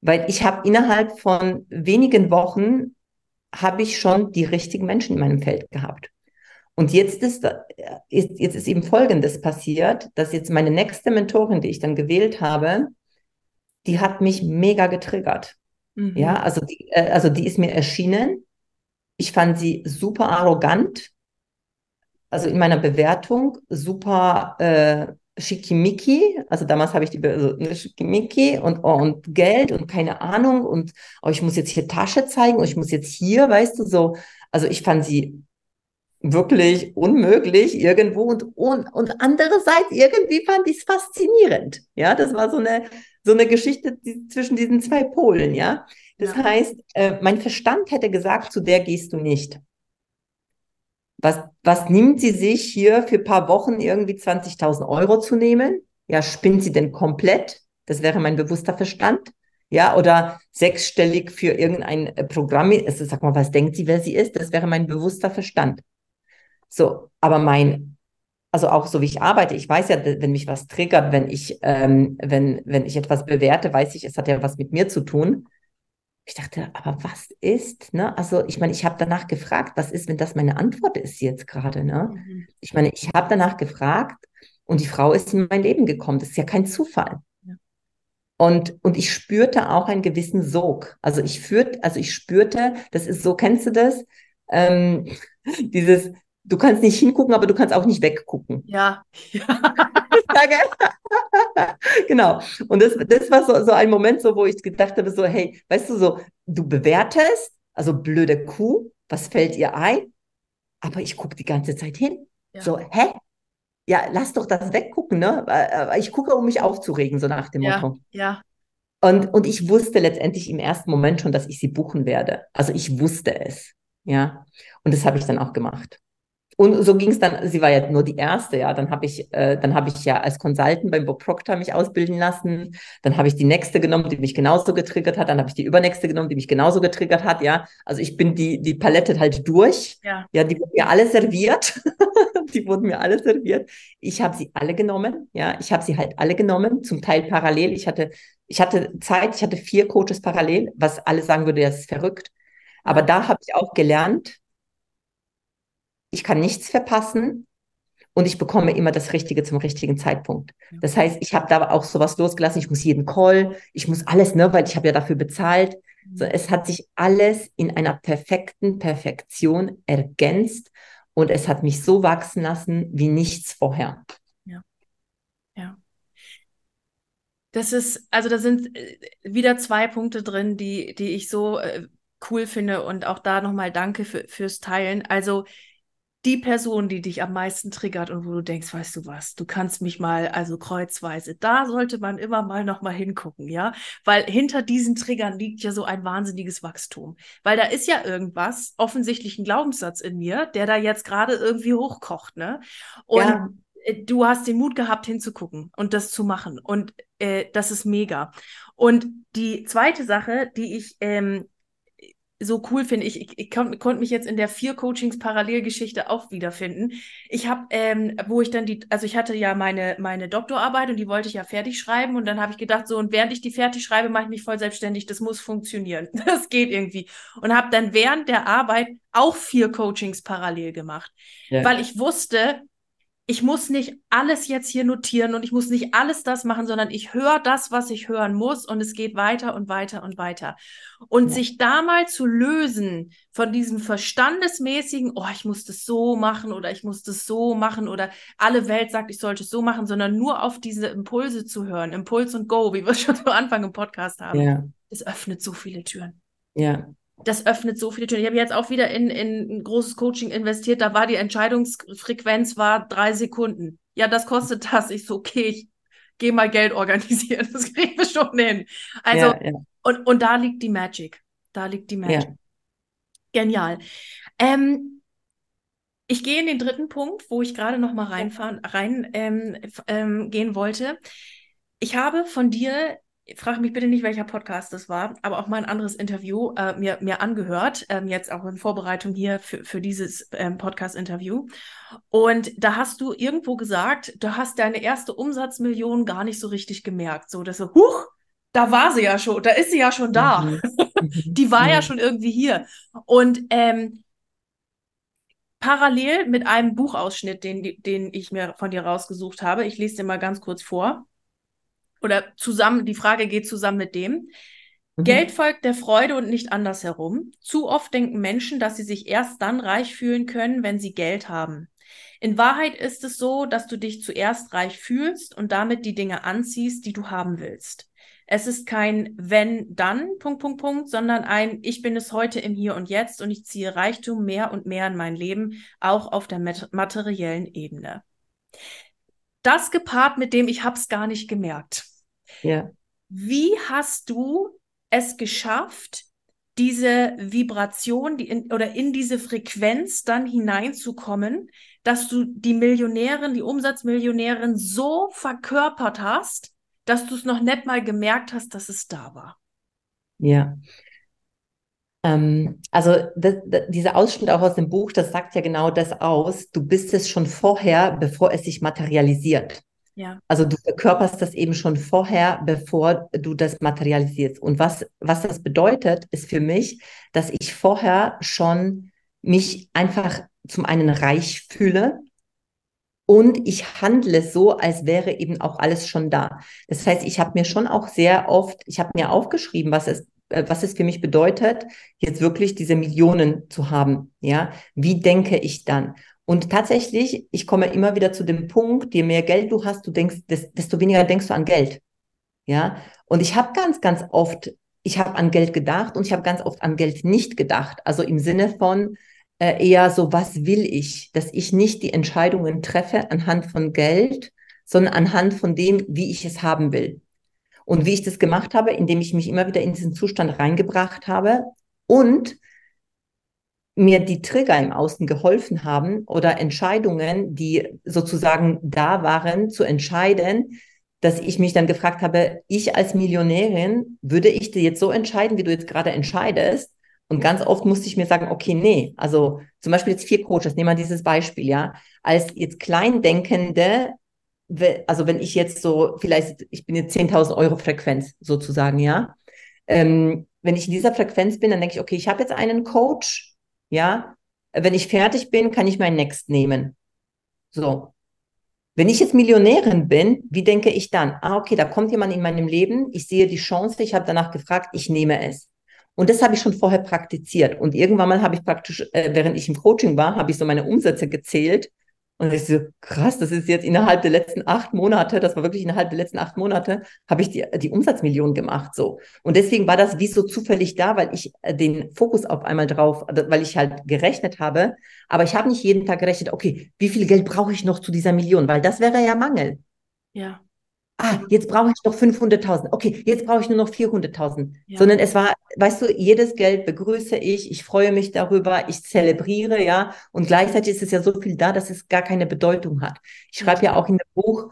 Weil ich habe innerhalb von wenigen Wochen habe ich schon die richtigen Menschen in meinem Feld gehabt. Und jetzt ist, ist, jetzt ist eben Folgendes passiert, dass jetzt meine nächste Mentorin, die ich dann gewählt habe, die hat mich mega getriggert. Mhm. Ja, also die, äh, also die ist mir erschienen. Ich fand sie super arrogant. Also in meiner Bewertung super äh, schickimicki. Also damals habe ich die also, ne, schickimicki und, oh, und Geld und keine Ahnung und oh, ich muss jetzt hier Tasche zeigen und ich muss jetzt hier, weißt du, so. Also ich fand sie wirklich unmöglich irgendwo und, und, und andererseits irgendwie fand ich es faszinierend. Ja, das war so eine, so eine Geschichte die, zwischen diesen zwei Polen, ja. Das ja. heißt, äh, mein Verstand hätte gesagt, zu der gehst du nicht. Was, was nimmt sie sich hier für paar Wochen irgendwie 20.000 Euro zu nehmen? Ja, spinnt sie denn komplett? Das wäre mein bewusster Verstand. Ja, oder sechsstellig für irgendein Programm. Also sag mal, was denkt sie, wer sie ist? Das wäre mein bewusster Verstand. So, aber mein, also auch so wie ich arbeite, ich weiß ja, wenn mich was triggert, wenn ich, ähm, wenn, wenn ich etwas bewerte, weiß ich, es hat ja was mit mir zu tun. Ich dachte, aber was ist, ne? Also ich meine, ich habe danach gefragt, was ist, wenn das meine Antwort ist jetzt gerade, ne? Mhm. Ich meine, ich habe danach gefragt und die Frau ist in mein Leben gekommen. Das ist ja kein Zufall. Und, und ich spürte auch einen gewissen Sog. Also ich führt, also ich spürte, das ist so, kennst du das? Ähm, dieses, du kannst nicht hingucken, aber du kannst auch nicht weggucken. Ja. genau. Und das, das war so, so ein Moment, so, wo ich gedacht habe, so, hey, weißt du, so, du bewertest, also blöde Kuh, was fällt ihr ein? Aber ich gucke die ganze Zeit hin. Ja. So, hä? Ja, lass doch das weggucken, ne? Ich gucke, um mich aufzuregen, so nach dem ja, Motto. Ja. Und, und ich wusste letztendlich im ersten Moment schon, dass ich sie buchen werde. Also ich wusste es. Ja. Und das habe ich dann auch gemacht. Und so ging es dann, sie war ja nur die erste, ja. Dann habe ich, äh, dann habe ich ja als Consultant beim Bob Proctor mich ausbilden lassen. Dann habe ich die nächste genommen, die mich genauso getriggert hat. Dann habe ich die übernächste genommen, die mich genauso getriggert hat, ja. Also ich bin die, die Palette halt durch. Ja, ja die wurden mir alle serviert. die wurden mir alle serviert. Ich habe sie alle genommen, ja. Ich habe sie halt alle genommen, zum Teil parallel. Ich hatte, ich hatte Zeit, ich hatte vier Coaches parallel, was alle sagen würde, das ist verrückt. Aber da habe ich auch gelernt, ich kann nichts verpassen und ich bekomme immer das Richtige zum richtigen Zeitpunkt. Das heißt, ich habe da auch sowas losgelassen, ich muss jeden Call, ich muss alles, ne, weil ich habe ja dafür bezahlt. Mhm. So, es hat sich alles in einer perfekten Perfektion ergänzt und es hat mich so wachsen lassen wie nichts vorher. Ja. Ja. Das ist, also da sind äh, wieder zwei Punkte drin, die, die ich so äh, cool finde und auch da nochmal danke für, fürs Teilen. Also die Person, die dich am meisten triggert und wo du denkst, weißt du was, du kannst mich mal, also kreuzweise, da sollte man immer mal noch mal hingucken, ja, weil hinter diesen Triggern liegt ja so ein wahnsinniges Wachstum, weil da ist ja irgendwas, offensichtlich ein Glaubenssatz in mir, der da jetzt gerade irgendwie hochkocht, ne? Und ja. Äh, du hast den Mut gehabt hinzugucken und das zu machen und äh, das ist mega. Und die zweite Sache, die ich ähm, so cool finde. Ich, ich, ich konnte konnt mich jetzt in der vier Coachings Parallelgeschichte auch wiederfinden. Ich habe, ähm, wo ich dann die, also ich hatte ja meine meine Doktorarbeit und die wollte ich ja fertig schreiben und dann habe ich gedacht so und während ich die fertig schreibe, mache ich mich voll selbstständig. Das muss funktionieren. Das geht irgendwie und habe dann während der Arbeit auch vier Coachings parallel gemacht, ja. weil ich wusste, ich muss nicht alles jetzt hier notieren und ich muss nicht alles das machen, sondern ich höre das, was ich hören muss und es geht weiter und weiter und weiter. Und ja. sich da mal zu lösen von diesem verstandesmäßigen, oh, ich muss das so machen oder ich muss das so machen oder alle Welt sagt, ich sollte es so machen, sondern nur auf diese Impulse zu hören, Impuls und Go, wie wir schon zu Anfang im Podcast haben. Ja. Es öffnet so viele Türen. Ja, das öffnet so viele Türen. Ich habe jetzt auch wieder in, in ein großes Coaching investiert. Da war die Entscheidungsfrequenz war drei Sekunden. Ja, das kostet das. Ich so, okay, ich gehe mal Geld organisieren. Das kriegen wir schon hin. Also, ja, ja. Und, und da liegt die Magic. Da liegt die Magic. Ja. Genial. Ähm, ich gehe in den dritten Punkt, wo ich gerade noch mal reinfahren, rein ähm, ähm, gehen wollte. Ich habe von dir frage mich bitte nicht, welcher Podcast das war, aber auch mal ein anderes Interview äh, mir, mir angehört, ähm, jetzt auch in Vorbereitung hier für, für dieses ähm, Podcast-Interview. Und da hast du irgendwo gesagt, du hast deine erste Umsatzmillion gar nicht so richtig gemerkt. So, dass so, huch, da war sie ja schon, da ist sie ja schon da. Mhm. Die war ja mhm. schon irgendwie hier. Und ähm, parallel mit einem Buchausschnitt, den, den ich mir von dir rausgesucht habe, ich lese dir mal ganz kurz vor oder zusammen, die Frage geht zusammen mit dem. Mhm. Geld folgt der Freude und nicht andersherum. Zu oft denken Menschen, dass sie sich erst dann reich fühlen können, wenn sie Geld haben. In Wahrheit ist es so, dass du dich zuerst reich fühlst und damit die Dinge anziehst, die du haben willst. Es ist kein wenn, dann, Punkt, Punkt, Punkt, sondern ein ich bin es heute im Hier und Jetzt und ich ziehe Reichtum mehr und mehr in mein Leben, auch auf der materiellen Ebene. Das gepaart mit dem, ich hab's gar nicht gemerkt. Ja. Wie hast du es geschafft, diese Vibration die in, oder in diese Frequenz dann hineinzukommen, dass du die Millionärin, die Umsatzmillionärin so verkörpert hast, dass du es noch nicht mal gemerkt hast, dass es da war. Ja. Ähm, also das, das, dieser Ausschnitt auch aus dem Buch, das sagt ja genau das aus. Du bist es schon vorher, bevor es sich materialisiert. Ja. Also du verkörperst das eben schon vorher, bevor du das materialisierst. Und was, was das bedeutet, ist für mich, dass ich vorher schon mich einfach zum einen reich fühle und ich handle so, als wäre eben auch alles schon da. Das heißt, ich habe mir schon auch sehr oft, ich habe mir aufgeschrieben, was es äh, was es für mich bedeutet, jetzt wirklich diese Millionen zu haben. Ja, wie denke ich dann? Und tatsächlich, ich komme immer wieder zu dem Punkt, je mehr Geld du hast, du denkst, desto weniger denkst du an Geld. Ja, und ich habe ganz, ganz oft, ich habe an Geld gedacht und ich habe ganz oft an Geld nicht gedacht. Also im Sinne von äh, eher so, was will ich? Dass ich nicht die Entscheidungen treffe anhand von Geld, sondern anhand von dem, wie ich es haben will. Und wie ich das gemacht habe, indem ich mich immer wieder in diesen Zustand reingebracht habe und mir die Trigger im Außen geholfen haben oder Entscheidungen, die sozusagen da waren, zu entscheiden, dass ich mich dann gefragt habe, ich als Millionärin, würde ich dir jetzt so entscheiden, wie du jetzt gerade entscheidest? Und ganz oft musste ich mir sagen, okay, nee, also zum Beispiel jetzt vier Coaches, nehmen wir dieses Beispiel, ja, als jetzt Kleindenkende, also wenn ich jetzt so, vielleicht, ich bin jetzt 10.000 Euro Frequenz sozusagen, ja, ähm, wenn ich in dieser Frequenz bin, dann denke ich, okay, ich habe jetzt einen Coach, ja, wenn ich fertig bin, kann ich mein Next nehmen. So. Wenn ich jetzt Millionärin bin, wie denke ich dann? Ah, okay, da kommt jemand in meinem Leben, ich sehe die Chance, ich habe danach gefragt, ich nehme es. Und das habe ich schon vorher praktiziert. Und irgendwann mal habe ich praktisch, äh, während ich im Coaching war, habe ich so meine Umsätze gezählt und ich so, krass, das ist jetzt innerhalb der letzten acht Monate, das war wirklich innerhalb der letzten acht Monate, habe ich die, die Umsatzmillion gemacht, so. Und deswegen war das wie so zufällig da, weil ich äh, den Fokus auf einmal drauf, weil ich halt gerechnet habe. Aber ich habe nicht jeden Tag gerechnet, okay, wie viel Geld brauche ich noch zu dieser Million? Weil das wäre ja Mangel. Ja ah, jetzt brauche ich noch 500.000, okay, jetzt brauche ich nur noch 400.000, ja. sondern es war, weißt du, jedes Geld begrüße ich, ich freue mich darüber, ich zelebriere, ja, und gleichzeitig ist es ja so viel da, dass es gar keine Bedeutung hat. Ich schreibe ja auch in dem Buch,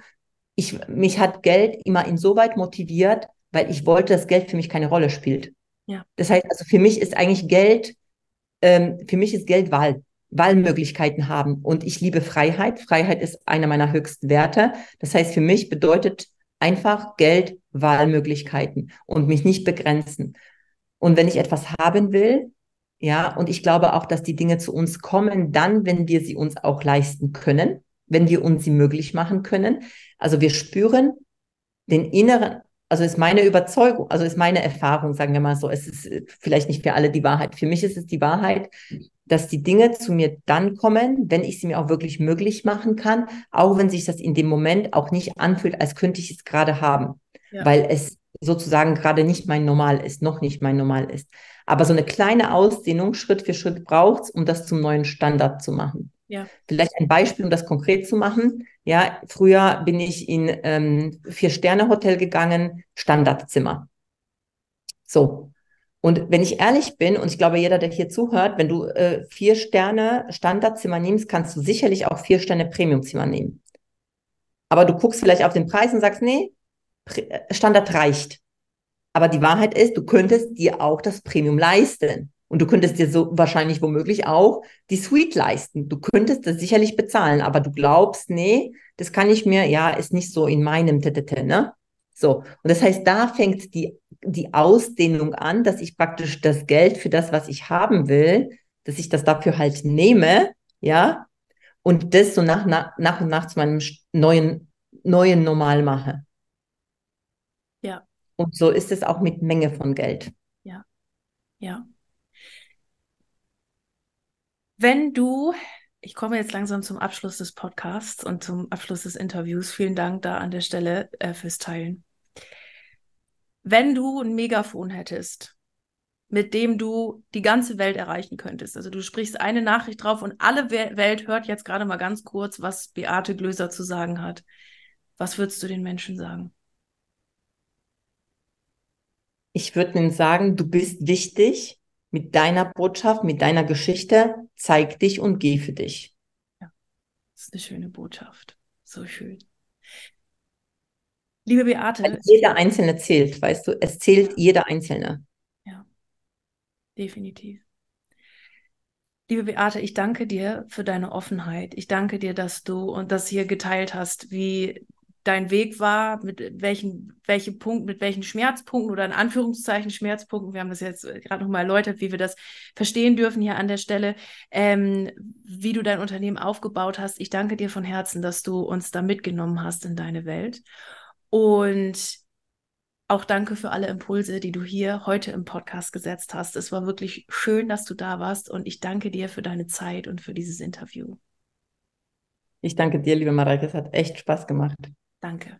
ich, mich hat Geld immer insoweit motiviert, weil ich wollte, dass Geld für mich keine Rolle spielt. Ja. Das heißt, also für mich ist eigentlich Geld, ähm, für mich ist Geld Wahl. Wahlmöglichkeiten haben. Und ich liebe Freiheit. Freiheit ist einer meiner höchsten Werte. Das heißt, für mich bedeutet Einfach Geld, Wahlmöglichkeiten und mich nicht begrenzen. Und wenn ich etwas haben will, ja, und ich glaube auch, dass die Dinge zu uns kommen, dann, wenn wir sie uns auch leisten können, wenn wir uns sie möglich machen können. Also wir spüren den inneren, also ist meine Überzeugung, also ist meine Erfahrung, sagen wir mal so, es ist vielleicht nicht für alle die Wahrheit. Für mich ist es die Wahrheit, dass die Dinge zu mir dann kommen, wenn ich sie mir auch wirklich möglich machen kann, auch wenn sich das in dem Moment auch nicht anfühlt, als könnte ich es gerade haben, ja. weil es sozusagen gerade nicht mein Normal ist, noch nicht mein Normal ist. Aber so eine kleine Ausdehnung Schritt für Schritt braucht es, um das zum neuen Standard zu machen. Ja. Vielleicht ein Beispiel, um das konkret zu machen. Ja, früher bin ich in ähm, Vier-Sterne-Hotel gegangen, Standardzimmer. So, und wenn ich ehrlich bin, und ich glaube, jeder, der hier zuhört, wenn du äh, vier Sterne Standardzimmer nimmst, kannst du sicherlich auch vier Sterne Premiumzimmer nehmen. Aber du guckst vielleicht auf den Preis und sagst, nee, äh, Standard reicht. Aber die Wahrheit ist, du könntest dir auch das Premium leisten. Und du könntest dir so wahrscheinlich womöglich auch die Suite leisten. Du könntest das sicherlich bezahlen, aber du glaubst, nee, das kann ich mir, ja, ist nicht so in meinem Tete, ne? So. Und das heißt, da fängt die die Ausdehnung an, dass ich praktisch das Geld für das, was ich haben will, dass ich das dafür halt nehme, ja, und das so nach, nach, nach und nach zu meinem neuen, neuen Normal mache. Ja. Und so ist es auch mit Menge von Geld. Ja. Ja. Wenn du, ich komme jetzt langsam zum Abschluss des Podcasts und zum Abschluss des Interviews. Vielen Dank da an der Stelle äh, fürs Teilen. Wenn du ein Megafon hättest, mit dem du die ganze Welt erreichen könntest. Also du sprichst eine Nachricht drauf und alle Welt hört jetzt gerade mal ganz kurz, was Beate Glöser zu sagen hat. Was würdest du den Menschen sagen? Ich würde ihnen sagen, du bist wichtig mit deiner Botschaft, mit deiner Geschichte. Zeig dich und geh für dich. Ja, das ist eine schöne Botschaft. So schön. Liebe Beate. Weil jeder Einzelne zählt, weißt du, es zählt jeder Einzelne. Ja, definitiv. Liebe Beate, ich danke dir für deine Offenheit. Ich danke dir, dass du und das hier geteilt hast, wie dein Weg war, mit welchen, welchen Punkt, mit welchen Schmerzpunkten oder in Anführungszeichen Schmerzpunkten, wir haben das jetzt gerade nochmal erläutert, wie wir das verstehen dürfen hier an der Stelle, ähm, wie du dein Unternehmen aufgebaut hast. Ich danke dir von Herzen, dass du uns da mitgenommen hast in deine Welt. Und auch danke für alle Impulse, die du hier heute im Podcast gesetzt hast. Es war wirklich schön, dass du da warst und ich danke dir für deine Zeit und für dieses Interview. Ich danke dir, liebe Mareike. Es hat echt Spaß gemacht. Danke.